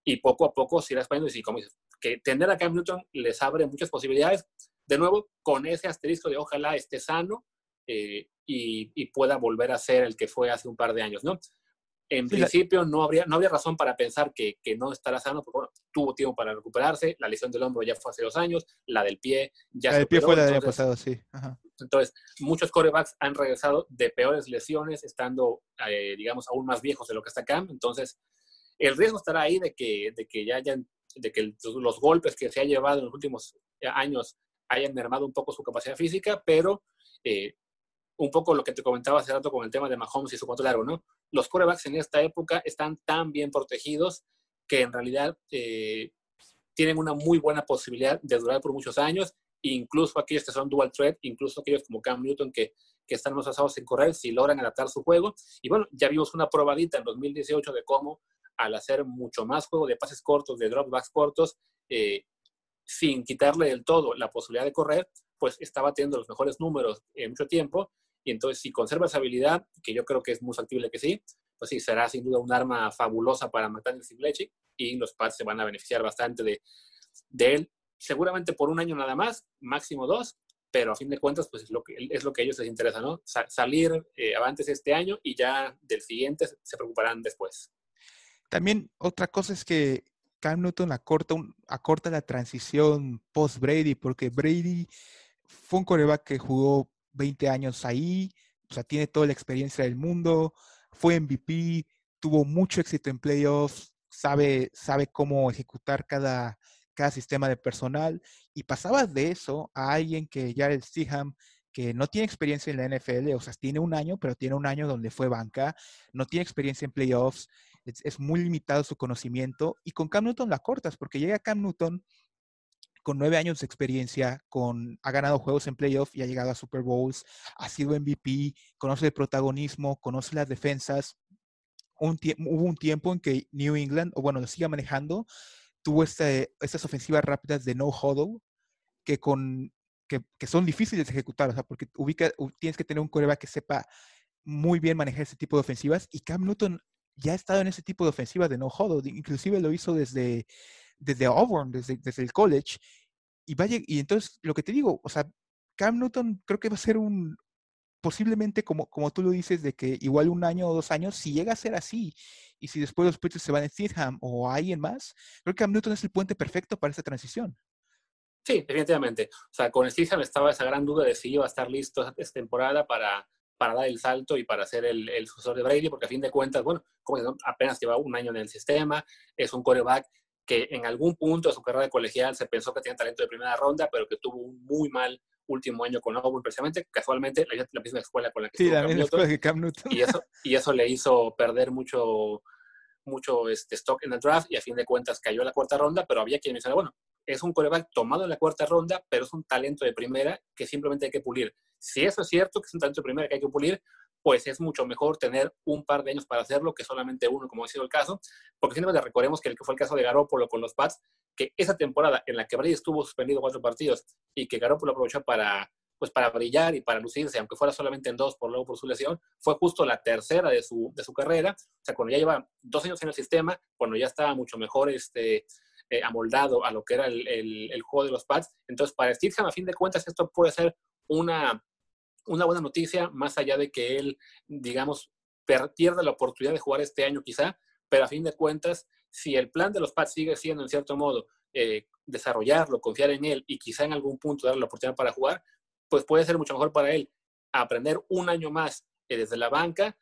y poco a poco se irá expandiendo y sí, como dices, que tener a Cam Newton les abre muchas posibilidades, de nuevo, con ese asterisco de ojalá esté sano eh, y, pueda volver a ser el que fue hace un par de años, ¿no? En principio no habría, no habría razón para pensar que, que no estará sano, porque bueno, tuvo tiempo para recuperarse, la lesión del hombro ya fue hace dos años, la del pie ya La del pie fue la del año pasado, sí. Ajá. Entonces, muchos corebacks han regresado de peores lesiones, estando, eh, digamos, aún más viejos de lo que está Cam. Entonces, el riesgo estará ahí de que, de que ya hayan, de que los golpes que se ha llevado en los últimos años hayan mermado un poco su capacidad física, pero eh, un poco lo que te comentaba hace rato con el tema de Mahomes y su cuanto largo, ¿no? Los corebacks en esta época están tan bien protegidos que en realidad eh, tienen una muy buena posibilidad de durar por muchos años, incluso aquellos que son dual threat, incluso aquellos como Cam Newton que, que están más basados en correr, si logran adaptar su juego. Y bueno, ya vimos una probadita en 2018 de cómo al hacer mucho más juego de pases cortos, de dropbacks cortos, eh, sin quitarle del todo la posibilidad de correr, pues estaba teniendo los mejores números en mucho tiempo. Y entonces, si conserva esa habilidad, que yo creo que es muy factible que sí, pues sí, será sin duda un arma fabulosa para matar el Belichick y los Pats se van a beneficiar bastante de, de él. Seguramente por un año nada más, máximo dos, pero a fin de cuentas, pues es lo que, es lo que a ellos les interesa, ¿no? salir eh, avantes este año y ya del siguiente se preocuparán después. También otra cosa es que Cam Newton acorta, acorta la transición post-Brady, porque Brady fue un coreback que jugó 20 años ahí, o sea, tiene toda la experiencia del mundo, fue MVP, tuvo mucho éxito en playoffs, sabe, sabe cómo ejecutar cada, cada sistema de personal, y pasaba de eso a alguien que ya el Stiham, que no tiene experiencia en la NFL, o sea, tiene un año, pero tiene un año donde fue banca, no tiene experiencia en playoffs, es, muy limitado su conocimiento y con Cam Newton la cortas porque llega Cam Newton con nueve años de experiencia, con, ha ganado juegos en playoff y ha llegado a Super Bowls, ha sido MVP, conoce el protagonismo, conoce las defensas. Hubo un tiempo en que New England, o bueno, lo sigue manejando, tuvo este, estas ofensivas rápidas de no huddle que, son difíciles de ejecutar, o sea, porque ubica, tienes que tener un coreback que sepa muy bien manejar ese tipo de ofensivas y Cam Newton ya ha estado en ese tipo de ofensiva de no huddle, inclusive lo hizo desde, desde Auburn, desde, desde el college, y vaya, y entonces lo que te digo, o sea, Cam Newton creo que va a ser un, posiblemente como, como tú lo dices, de que igual un año o dos años, si llega a ser así, y si después los Patriots se van a Steedham o a alguien más, creo que Cam Newton es el puente perfecto para esa transición. Sí, definitivamente. O sea, con Steedham estaba esa gran duda de si iba a estar listo esta temporada para, para dar el salto y para ser el, el sucesor de Brady, porque a fin de cuentas, bueno, apenas lleva un año en el sistema, es un coreback que en algún punto de su carrera de colegial se pensó que tenía talento de primera ronda, pero que tuvo un muy mal último año con Auburn, precisamente, casualmente, la, la misma escuela con la que sí, la misma escuela que Cam Newton. Y eso, y eso le hizo perder mucho, mucho este, stock en el draft y a fin de cuentas cayó a la cuarta ronda, pero había quien mencionaba, bueno, es un coreback tomado en la cuarta ronda, pero es un talento de primera que simplemente hay que pulir. Si eso es cierto, que es un talento de primera que hay que pulir, pues es mucho mejor tener un par de años para hacerlo que solamente uno, como ha sido el caso, porque simplemente recordemos que el que fue el caso de Garoppolo con los Pats, que esa temporada en la que Brady estuvo suspendido cuatro partidos y que Garoppolo aprovechó para pues para brillar y para lucirse, aunque fuera solamente en dos por luego por su lesión, fue justo la tercera de su, de su carrera, o sea, cuando ya lleva dos años en el sistema, cuando ya estaba mucho mejor este, eh, amoldado a lo que era el, el, juego de los Pats. Entonces, para Steve a fin de cuentas, esto puede ser una, una buena noticia, más allá de que él, digamos, pierda la oportunidad de jugar este año quizá, pero a fin de cuentas, si el plan de los Pats sigue siendo, en cierto modo, eh, desarrollarlo, confiar en él y quizá en algún punto darle la oportunidad para jugar, pues puede ser mucho mejor para él. Aprender un año más eh, desde la banca,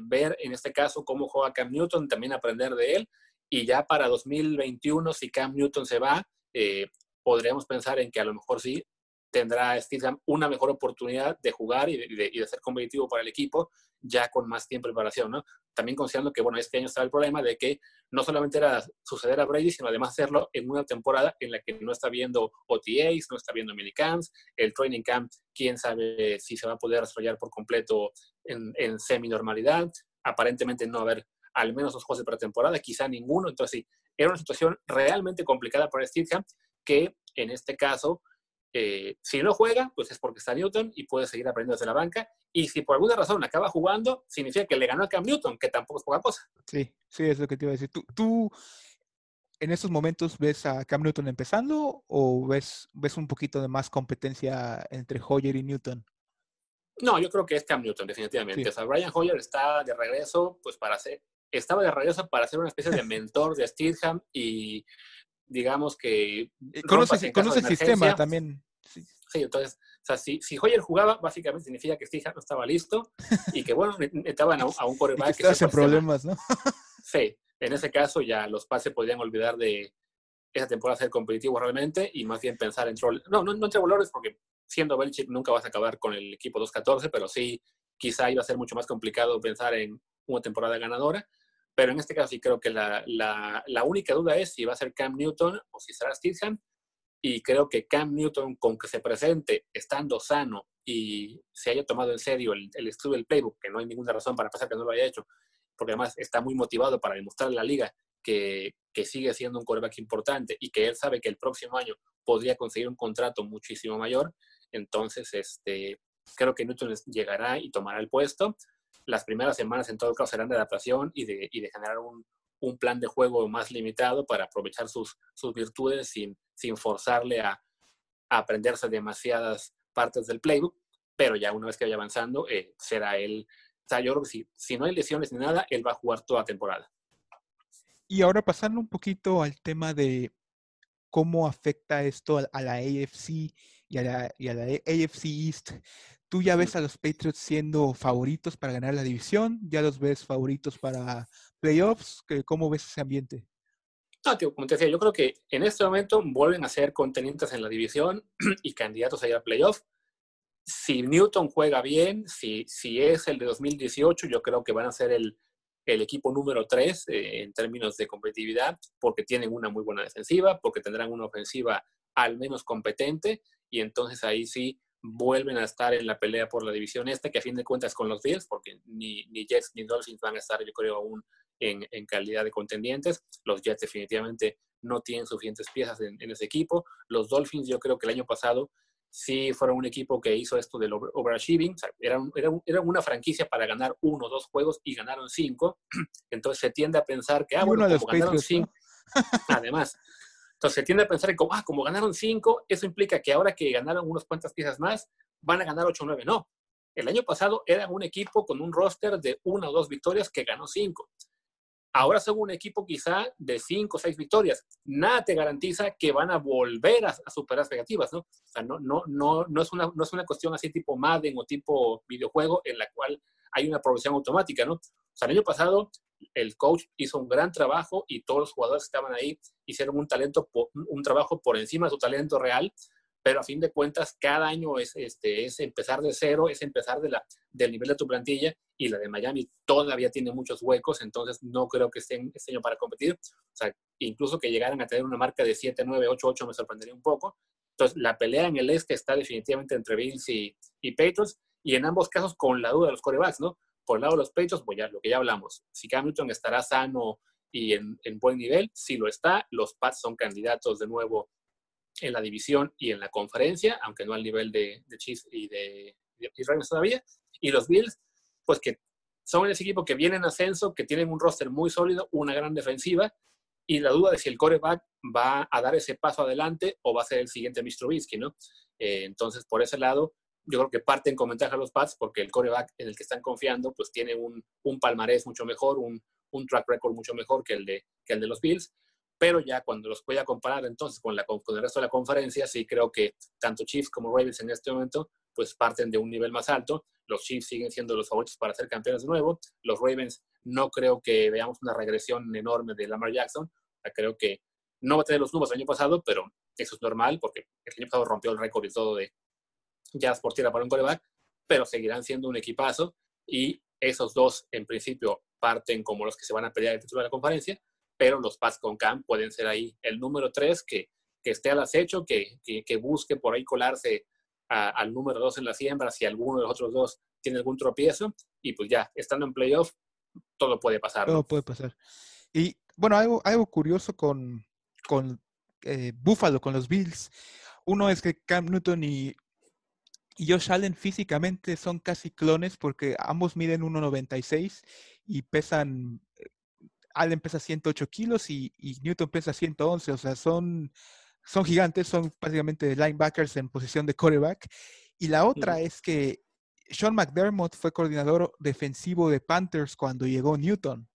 ver en este caso cómo juega Cam Newton, también aprender de él y ya para 2021, si Cam Newton se va, eh, podríamos pensar en que a lo mejor sí tendrá Steve una mejor oportunidad de jugar y de, ser competitivo para el equipo ya con más tiempo de preparación, ¿no? También considerando que, bueno, este año estaba el problema de que no solamente era suceder a Brady, sino además hacerlo en una temporada en la que no está viendo OTAs, no está viendo minicamps, el training camp, quién sabe si se va a poder desarrollar por completo en, semi-normalidad, aparentemente no haber al menos dos juegos de pretemporada, quizá ninguno. Entonces, sí, era una situación realmente complicada para Steedham, que en este caso, eh, si no juega, pues es porque está Newton y puede seguir aprendiendo desde la banca. Y si por alguna razón acaba jugando, significa que le ganó a Cam Newton, que tampoco es poca cosa. Sí, sí, es lo que te iba a decir. ¿Tú, tú en estos momentos ves a Cam Newton empezando o ves, ves un poquito de más competencia entre Hoyer y Newton? No, yo creo que es Cam Newton, definitivamente. O sea, Brian Hoyer está de regreso, pues para hacer, estaba de regreso para ser una especie de *laughs* mentor de Steedham y digamos que... Conoce, conoce el sistema también. Sí. entonces sea, si, si Hoyer jugaba, básicamente significa que Steve no estaba listo y que, bueno, estaban a, a un coreback. *laughs* que, que problemas, ¿no? *laughs* sí, en ese caso ya los pases podían olvidar de esa temporada ser competitivo realmente y más bien pensar en No, no, no entre valores porque siendo Belichick nunca vas a acabar con el equipo 2-14, pero sí quizá iba a ser mucho más complicado pensar en una temporada ganadora. Pero en este caso sí creo que la, la, la única duda es si va a ser Cam Newton o si será Stidham. Y creo que Cam Newton, con que se presente estando sano y se haya tomado en serio el, estudio del playbook, que no hay ninguna razón para pensar que no lo haya hecho, porque además está muy motivado para demostrar a la liga que, que sigue siendo un quarterback importante y que él sabe que el próximo año podría conseguir un contrato muchísimo mayor, entonces este, creo que Newton llegará y tomará el puesto. Las primeras semanas en todo caso serán de adaptación y de, y de generar un, un, plan de juego más limitado para aprovechar sus, sus virtudes sin, sin forzarle a, a, aprenderse demasiadas partes del playbook, pero ya una vez que vaya avanzando, eh, será él, o sea, yo creo que si, si no hay lesiones ni nada, él va a jugar toda temporada. Y ahora pasando un poquito al tema de cómo afecta esto a, la AFC y a la, y a la AFC East. ¿Tú ya ves a los Patriots siendo favoritos para ganar la división? ¿Ya los ves favoritos para playoffs? ¿Cómo ves ese ambiente? No, tío, como te decía, yo creo que en este momento vuelven a ser contenientes en la división *clears throat* y candidatos a ir a playoffs. Si Newton juega bien, si, si es el de 2018, yo creo que van a ser el, el equipo número 3 eh, en términos de competitividad, porque tienen una muy buena defensiva, porque tendrán una ofensiva al menos competente, y entonces ahí sí vuelven a estar en la pelea por la división este, que a fin de cuentas con los Bills, porque ni, ni Jets ni Dolphins van a estar, yo creo, aún en, en calidad de contendientes. Los Jets definitivamente no tienen suficientes piezas en, en, ese equipo. Los Dolphins, yo creo que el año pasado sí fueron un equipo que hizo esto del overachieving. O sea, era, era, era, una franquicia para ganar uno o dos juegos y ganaron cinco. *clears throat* Entonces se tiende a pensar que, ah, bueno, como ganaron cinco. Además, entonces se tiende a pensar que, ah, como ganaron cinco, eso implica que ahora que ganaron unas cuantas piezas más, van a ganar ocho o nueve. No. El año pasado era un equipo con un roster de una o dos victorias que ganó cinco. Ahora son un equipo quizá de cinco o seis victorias. Nada te garantiza que van a volver a, a superar expectativas, ¿no? O sea, no, no, no, no, es una, no es una cuestión así tipo Madden o tipo videojuego en la cual hay una progresión automática, ¿no? O sea, el año pasado el coach hizo un gran trabajo y todos los jugadores que estaban ahí hicieron un talento, un trabajo por encima de su talento real pero a fin de cuentas cada año es, este, es empezar de cero, es empezar de la, del nivel de tu plantilla y la de Miami todavía tiene muchos huecos, entonces no creo que estén este año para competir. O sea, incluso que llegaran a tener una marca de 7, 9, 8, 8 me sorprendería un poco. Entonces, la pelea en el este está definitivamente entre Bills y, y Patriots y en ambos casos con la duda de los corebacks, ¿no? Por el lado de los Patriots, pues ya lo que ya hablamos, si Cam Newton estará sano y en, en buen nivel, si lo está, los Pats son candidatos de nuevo en la división y en la conferencia, aunque no al nivel de, de Chiefs y de, de Israel todavía. Y los Bills, pues que son ese equipo que viene en ascenso, que tienen un roster muy sólido, una gran defensiva, y la duda de si el coreback va a dar ese paso adelante o va a ser el siguiente Mr. Trubisky, ¿no? Eh, entonces, por ese lado, yo creo que parten con ventaja los Pats porque el coreback en el que están confiando, pues tiene un, un palmarés mucho mejor, un, un track record mucho mejor que el de, que el de los Bills pero ya cuando los voy a comparar entonces con, la, con el resto de la conferencia, sí creo que tanto Chiefs como Ravens en este momento pues parten de un nivel más alto. Los Chiefs siguen siendo los favoritos para ser campeones de nuevo. Los Ravens no creo que veamos una regresión enorme de Lamar Jackson. Creo que no va a tener los números del año pasado, pero eso es normal porque el año pasado rompió el récord y todo de ya por tierra para un coreback, pero seguirán siendo un equipazo y esos dos en principio parten como los que se van a pelear el título de la conferencia pero los Pats con Cam pueden ser ahí el número tres que, que esté al acecho, que, que, que busque por ahí colarse a, al número dos en la siembra si alguno de los otros dos tiene algún tropiezo y pues ya, estando en playoff, todo puede pasar. Todo puede pasar. Y bueno, algo, algo curioso con, con eh, Buffalo, con los Bills, uno es que Cam Newton y, y Josh Allen físicamente son casi clones porque ambos miden 1,96 y pesan Allen pesa 108 kilos y, Newton pesa 111, o sea, son, son gigantes, son básicamente linebackers en posición de quarterback. Y la otra es que Sean McDermott fue coordinador defensivo de Panthers cuando llegó Newton.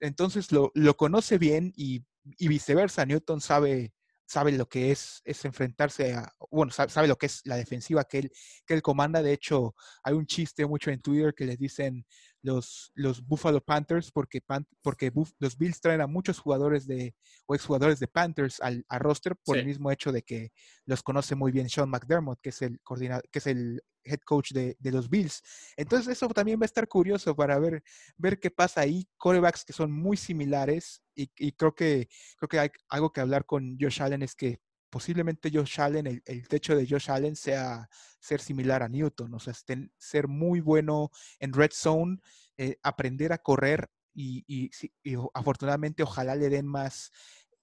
Entonces lo, lo conoce bien y, y, viceversa. Newton sabe sabe lo que es, es enfrentarse a, bueno, sabe, lo que es la defensiva que él, que él comanda. De hecho, hay un chiste mucho en Twitter que les dicen los, los Buffalo Panthers porque, porque los Bills traen a muchos jugadores de, o exjugadores de Panthers al, roster por el mismo hecho de que los conoce muy bien Sean McDermott, que es el coordinador, que es el head coach de, de, los Bills. Entonces eso también va a estar curioso para ver, ver qué pasa ahí. Corebacks que son muy similares y, y creo que creo que hay algo que hablar con Josh Allen es que posiblemente Josh Allen, el, techo de Josh Allen sea ser similar a Newton, o sea, ser muy bueno en red zone, eh, aprender a correr y, y, y, afortunadamente ojalá le den más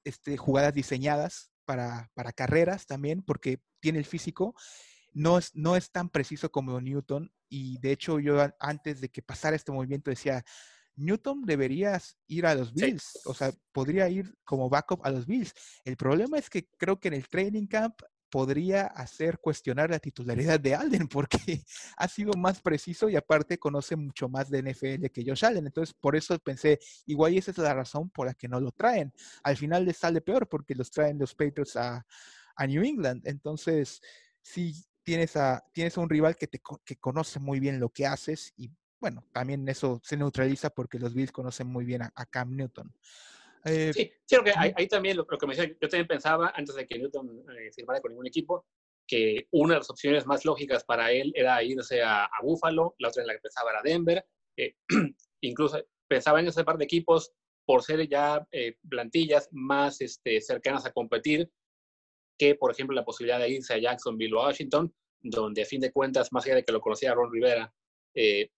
este, jugadas diseñadas para, para carreras también, porque tiene el físico no es, no es tan preciso como Newton y de hecho yo antes de que pasara este movimiento decía, Newton deberías ir a los Bills, o sea, podría ir como backup a los Bills. El problema es que creo que en el training camp podría hacer cuestionar la titularidad de Alden porque *laughs* ha sido más preciso y aparte conoce mucho más de NFL que Josh Allen. Entonces, por eso pensé, igual esa es la razón por la que no lo traen. Al final les sale peor porque los traen los Patriots a, a New England. Entonces, sí, tienes a, tienes a un rival que, te, que conoce muy bien lo que haces y bueno, también eso se neutraliza porque los Bills conocen muy bien a, Cam Newton. Eh, sí, creo que ahí, también lo, que me decía, yo también pensaba antes de que Newton eh, firmara con ningún equipo, que una de las opciones más lógicas para él era irse a, a Buffalo, la otra en la que pensaba era Denver, eh, *clears throat* incluso pensaba en ese par de equipos por ser ya plantillas más este, cercanas a competir que, por ejemplo, la posibilidad de irse a Jacksonville o a Washington, donde a fin de cuentas, más allá de que lo conocía Ron Rivera, eh,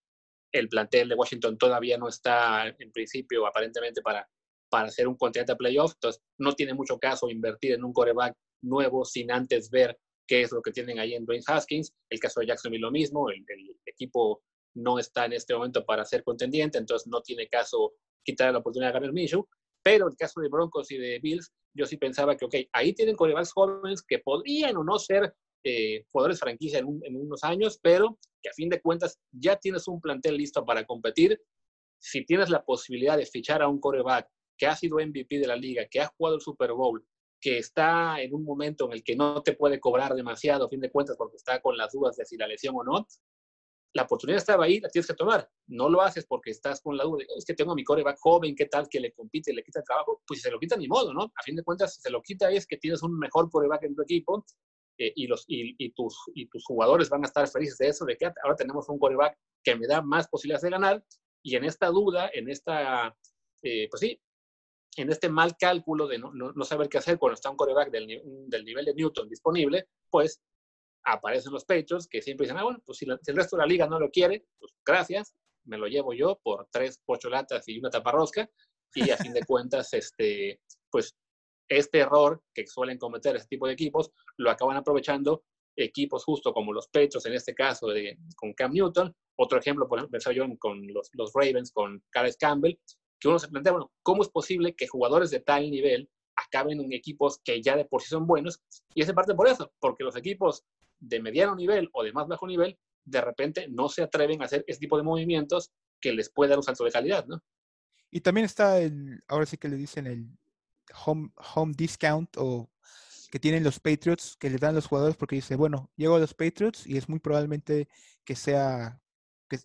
el plantel de Washington todavía no está, en principio, aparentemente, para, para hacer un continente a playoff. Entonces, no tiene mucho caso invertir en un coreback nuevo sin antes ver qué es lo que tienen ahí en Dwayne Haskins. El caso de Jacksonville lo mismo, el, equipo no está en este momento para ser contendiente, entonces no tiene caso quitar la oportunidad a Garner Minshew. Pero el caso de Broncos y de Bills, yo sí pensaba que, ok, ahí tienen corebacks jóvenes que podrían o no ser eh, jugadores franquicia en, unos años, pero que a fin de cuentas ya tienes un plantel listo para competir. Si tienes la posibilidad de fichar a un coreback que ha sido MVP de la liga, que ha jugado el Super Bowl, que está en un momento en el que no te puede cobrar demasiado, a fin de cuentas, porque está con las dudas de si la lesión o no, la oportunidad estaba ahí, la tienes que tomar. No lo haces porque estás con la duda, es que tengo a mi coreback joven, ¿qué tal que le compite, le quita el trabajo? Pues si se lo quita, ni modo, ¿no? A fin de cuentas, si se lo quita es que tienes un mejor coreback en tu equipo eh, y, los, y, tus, y tus jugadores van a estar felices de eso, de que ahora tenemos un coreback que me da más posibilidades de ganar. Y en esta duda, en esta, eh, pues sí, en este mal cálculo de no, no, saber qué hacer cuando está un coreback del, del, nivel de Newton disponible, pues aparecen los Patriots que siempre dicen, ah, bueno, pues si, el resto de la liga no lo quiere, pues gracias, me lo llevo yo por tres pocholatas y una taparrosca. Y a fin de cuentas, este, pues este error que suelen cometer este tipo de equipos lo acaban aprovechando equipos justo como los Petros, en este caso de, con Cam Newton. Otro ejemplo, por ejemplo, yo con los, los Ravens, con Carlos Campbell, que uno se plantea, bueno, ¿cómo es posible que jugadores de tal nivel acaben en equipos que ya de por sí son buenos? Y es parte por eso, porque los equipos de mediano nivel o de más bajo nivel, de repente no se atreven a hacer ese tipo de movimientos que les puede dar un salto de calidad, ¿no? Y también está el, ahora sí que le dicen el home, home discount o que tienen los Patriots, que le dan los jugadores porque dice, bueno, llego a los Patriots y es muy probablemente que sea, que,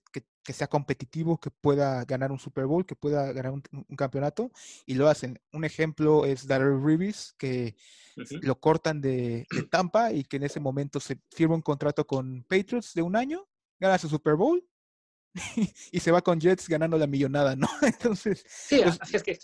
que, sea competitivo, que pueda ganar un Super Bowl, que pueda ganar un, campeonato, y lo hacen. Un ejemplo es Darrell Reeves, que lo cortan de, de, Tampa y que en ese momento se firma un contrato con Patriots de un año, gana su Super Bowl *laughs* y se va con Jets ganando la millonada, ¿no? *laughs* Entonces. Sí, pues es que,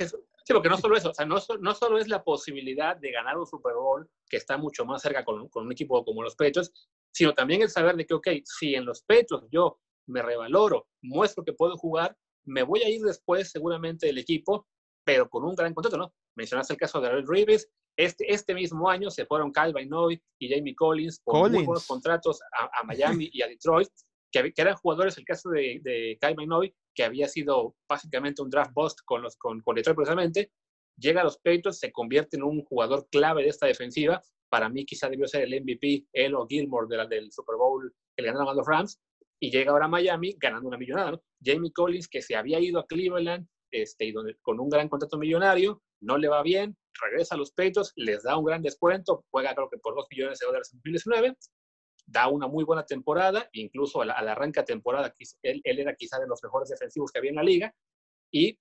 sí, porque no solo eso, o sea, no, no, solo es la posibilidad de ganar un Super Bowl, que está mucho más cerca con, con un equipo como los Patriots, sino también el saber de que, ok, si en los Patriots yo me revaloro, muestro que puedo jugar, me voy a ir después seguramente del equipo, pero con un gran contrato, ¿no? Mencionaste el caso de Red Reeves, este, este mismo año se fueron Calvin Noy y Jamie Collins con muy buenos contratos a, a Miami y a Detroit, que, eran jugadores, el caso de, de Kyle McNoy, que había sido básicamente un draft bust con, los, con, con Detroit precisamente, llega a los Patriots, se convierte en un jugador clave de esta defensiva. Para mí quizá debió ser el MVP, él o Gilmore de la, del Super Bowl que le ganaron a los Rams, y llega ahora a Miami ganando una millonada. Jamie Collins, que se había ido a Cleveland este, y donde, con un gran contrato millonario, no le va bien, regresa a los Patriots, les da un gran descuento, juega creo que por 2 millones de dólares en 2019, da una muy buena temporada, incluso al, al arranque temporada, él, él, era quizá de los mejores defensivos que había en la liga, y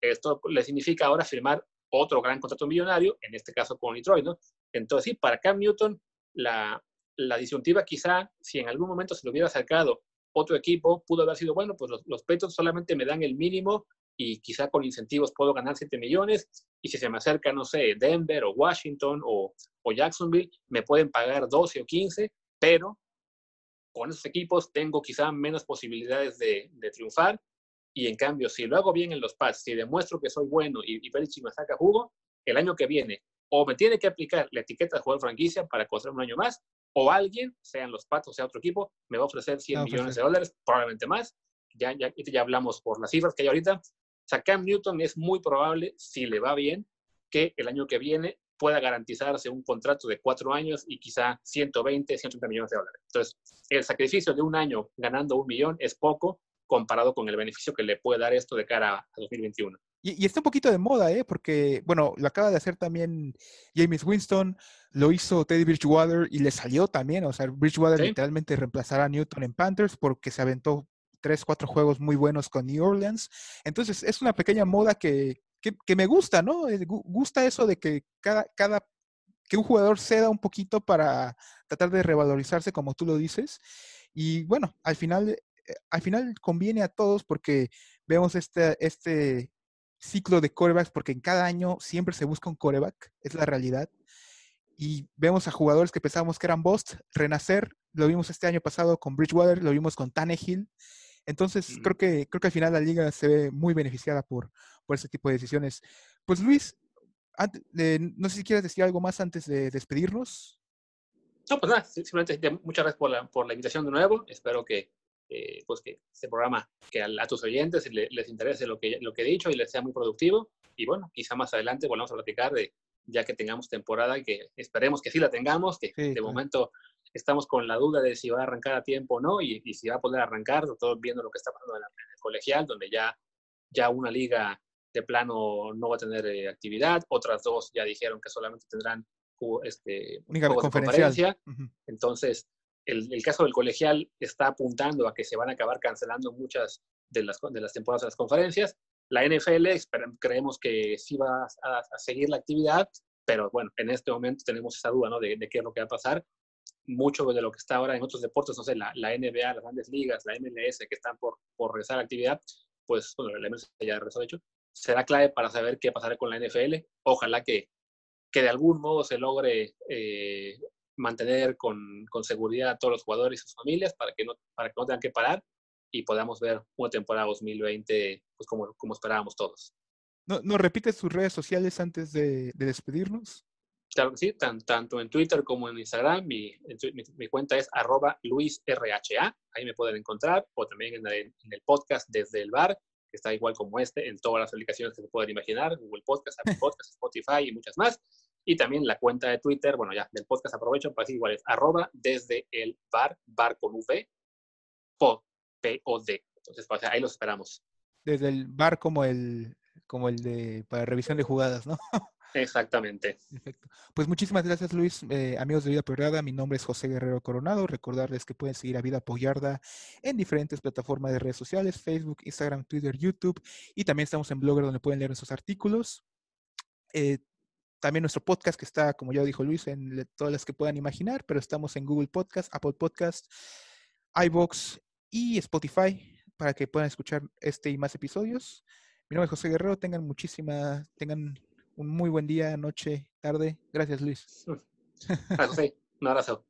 esto le significa ahora firmar otro gran contrato millonario, en este caso con Detroit, ¿no? Entonces, sí, para Cam Newton, la, la disyuntiva quizá, si en algún momento se lo hubiera acercado otro equipo, pudo haber sido, bueno, pues los, los Patriots solamente me dan el mínimo y quizá con incentivos puedo ganar 7 millones, y si se me acerca, no sé, Denver o Washington o, o Jacksonville, me pueden pagar 12 o 15, pero con esos equipos tengo quizá menos posibilidades de, de triunfar y en cambio, si lo hago bien en los pads, si demuestro que soy bueno y, y Belichick me saca jugo, el año que viene o me tiene que aplicar la etiqueta de jugador franquicia para coser un año más, o alguien, sean los Pats o sea otro equipo, me va a ofrecer 100 no, millones de dólares, probablemente más. Ya, ya, ya hablamos por las cifras que hay ahorita. O sea, Cam Newton es muy probable, si le va bien, que el año que viene pueda garantizarse un contrato de cuatro años y quizá 120, 130 millones de dólares. Entonces, el sacrificio de un año ganando un millón es poco comparado con el beneficio que le puede dar esto de cara a 2021. Y, y, está un poquito de moda, ¿eh? Porque, bueno, lo acaba de hacer también James Winston, lo hizo Teddy Bridgewater y le salió también. O sea, Bridgewater ¿Sí? literalmente reemplazará a Newton en Panthers porque se aventó tres, cuatro juegos muy buenos con New Orleans. Entonces, es una pequeña moda que, que, me gusta, ¿no? Eh, gusta eso de que cada, cada, que un jugador ceda un poquito para tratar de revalorizarse, como tú lo dices. Y bueno, al final al final conviene a todos porque vemos este, este ciclo de corebacks, porque en cada año siempre se busca un coreback, es la realidad. Y vemos a jugadores que pensábamos que eran bust, renacer, lo vimos este año pasado con Bridgewater, lo vimos con Tannehill. Entonces, creo, que, creo que al final la liga se ve muy beneficiada por, por ese tipo de decisiones. Pues Luis, antes, eh, no sé si quieres decir algo más antes de despedirnos. No, pues nada, simplemente muchas gracias por la, por la invitación de nuevo. Espero que eh, pues que este programa, que a, a tus oyentes les, les, interese lo que, lo que he dicho y les sea muy productivo. Y bueno, quizá más adelante volvamos a platicar de ya que tengamos temporada y que esperemos que sí la tengamos, que sí, de claro. momento estamos con la duda de si va a arrancar a tiempo o no y, y si va a poder arrancar, todos viendo lo que está pasando en, la, en, el colegial, donde ya, ya una liga de plano no va a tener eh, actividad, otras dos ya dijeron que solamente tendrán este, Única conferencia. Uh -huh. Entonces, el, el, caso del colegial está apuntando a que se van a acabar cancelando muchas de las, de las temporadas de las conferencias. La NFL creemos que sí va a, a, seguir la actividad, pero bueno, en este momento tenemos esa duda ¿no? de, de, qué es lo que va a pasar. Mucho de lo que está ahora en otros deportes, no sé, la, la NBA, las grandes ligas, la MLS, que están por, por regresar a la actividad, pues bueno, la MLS ya regresó, de hecho, será clave para saber qué pasará con la NFL. Ojalá que, que de algún modo se logre eh, mantener con, con, seguridad a todos los jugadores y sus familias para que no, para que no tengan que parar y podamos ver una temporada 2020 pues como, como esperábamos todos. ¿No, ¿No repites tus redes sociales antes de despedirnos? Sí, tan, tanto en Twitter como en Instagram. Mi, cuenta es arroba luisrha, ahí me pueden encontrar, o también en el, podcast desde el bar, que está igual como este, en todas las aplicaciones que se pueden imaginar, Google Podcast, Apple Podcast, Spotify y muchas más. Y también la cuenta de Twitter, bueno, ya del podcast aprovecho para decir igual es arroba desde el bar, bar con V, pod, P-O-D. Entonces, pues, ahí los esperamos. Desde el bar como el, como el de, para revisión de jugadas, ¿no? *laughs* Exactamente. Perfecto. Pues muchísimas gracias, Luis. Eh, amigos de Vida Apoyarda, mi nombre es José Guerrero Coronado. Recordarles que pueden seguir a Vida Apoyarda en diferentes plataformas de redes sociales, Facebook, Instagram, Twitter, YouTube. Y también estamos en Blogger donde pueden leer nuestros artículos. Eh, también nuestro podcast que está, como ya dijo Luis, en todas las que puedan imaginar, pero estamos en Google Podcast, Apple Podcast, iBox y Spotify para que puedan escuchar este y más episodios. Mi nombre es José Guerrero, tengan muchísima, tengan un muy buen día, noche, tarde. Gracias, Luis. *laughs* Un abrazo.